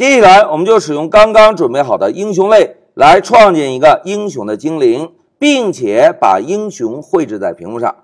接下来，我们就使用刚刚准备好的英雄类来创建一个英雄的精灵，并且把英雄绘制在屏幕上。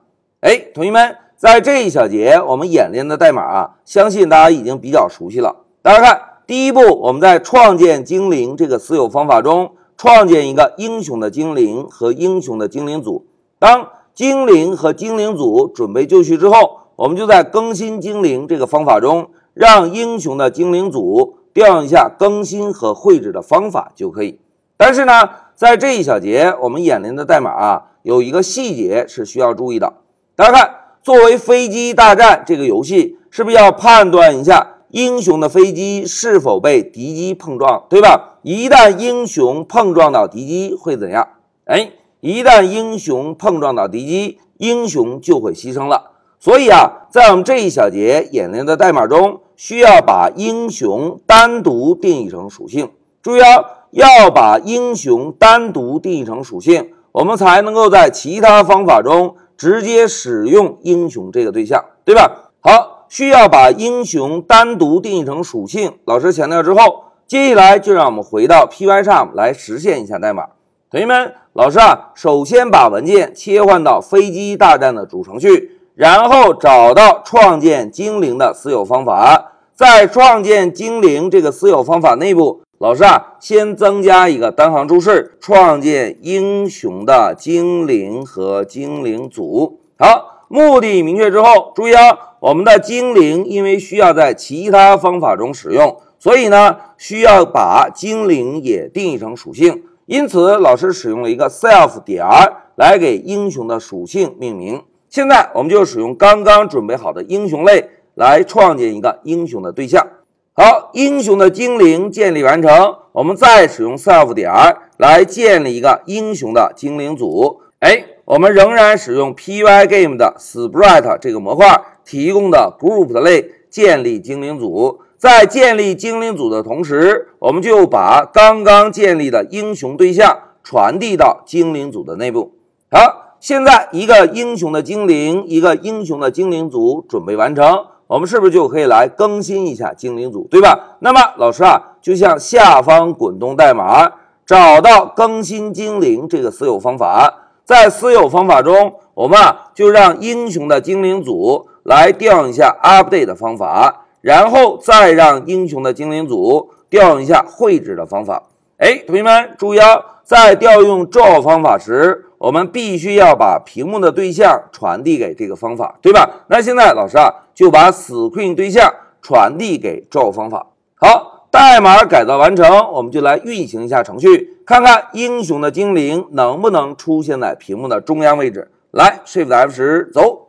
哎，同学们，在这一小节我们演练的代码啊，相信大家已经比较熟悉了。大家看，第一步，我们在创建精灵这个私有方法中，创建一个英雄的精灵和英雄的精灵组。当精灵和精灵组准备就绪之后，我们就在更新精灵这个方法中，让英雄的精灵组调用一下更新和绘制的方法就可以。但是呢，在这一小节我们演练的代码啊，有一个细节是需要注意的。大家看，作为飞机大战这个游戏，是不是要判断一下英雄的飞机是否被敌机碰撞，对吧？一旦英雄碰撞到敌机会怎样？哎，一旦英雄碰撞到敌机，英雄就会牺牲了。所以啊，在我们这一小节演练的代码中，需要把英雄单独定义成属性。注意啊，要把英雄单独定义成属性，我们才能够在其他方法中。直接使用英雄这个对象，对吧？好，需要把英雄单独定义成属性。老师强调之后，接下来就让我们回到 Py 上来实现一下代码。同学们，老师啊，首先把文件切换到飞机大战的主程序，然后找到创建精灵的私有方法，在创建精灵这个私有方法内部。老师啊，先增加一个单行注释，创建英雄的精灵和精灵组。好，目的明确之后，注意啊，我们的精灵因为需要在其他方法中使用，所以呢，需要把精灵也定义成属性。因此，老师使用了一个 self 点儿来给英雄的属性命名。现在，我们就使用刚刚准备好的英雄类来创建一个英雄的对象。好，英雄的精灵建立完成，我们再使用 self 点儿来建立一个英雄的精灵组。哎，我们仍然使用 Pygame 的 Sprite 这个模块提供的 group 的类建立精灵组。在建立精灵组的同时，我们就把刚刚建立的英雄对象传递到精灵组的内部。好，现在一个英雄的精灵，一个英雄的精灵组准备完成。我们是不是就可以来更新一下精灵组，对吧？那么老师啊，就向下方滚动代码，找到更新精灵这个私有方法，在私有方法中，我们啊就让英雄的精灵组来调用一下 update 的方法，然后再让英雄的精灵组调用一下绘制的方法。哎，同学们注意啊，在调用 draw 方法时。我们必须要把屏幕的对象传递给这个方法，对吧？那现在老师啊就把 screen 对象传递给 draw 方法。好，代码改造完成，我们就来运行一下程序，看看英雄的精灵能不能出现在屏幕的中央位置。来，Shift F 十走，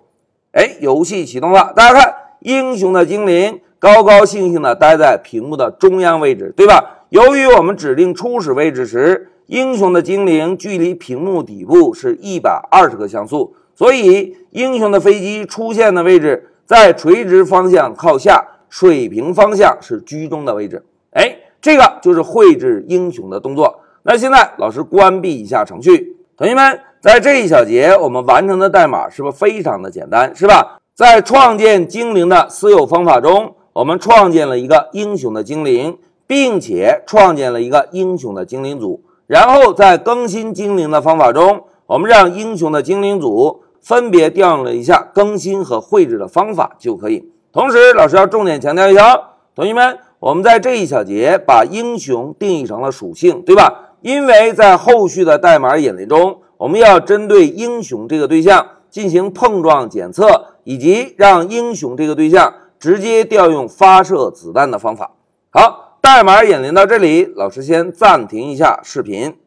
哎，游戏启动了。大家看，英雄的精灵高高兴兴的待在屏幕的中央位置，对吧？由于我们指定初始位置时。英雄的精灵距离屏幕底部是一百二十个像素，所以英雄的飞机出现的位置在垂直方向靠下，水平方向是居中的位置。哎，这个就是绘制英雄的动作。那现在老师关闭一下程序，同学们，在这一小节我们完成的代码是不是非常的简单，是吧？在创建精灵的私有方法中，我们创建了一个英雄的精灵，并且创建了一个英雄的精灵组。然后在更新精灵的方法中，我们让英雄的精灵组分别调用了一下更新和绘制的方法就可以。同时，老师要重点强调一下，同学们，我们在这一小节把英雄定义成了属性，对吧？因为在后续的代码演练中，我们要针对英雄这个对象进行碰撞检测，以及让英雄这个对象直接调用发射子弹的方法。好。代码演练到这里，老师先暂停一下视频。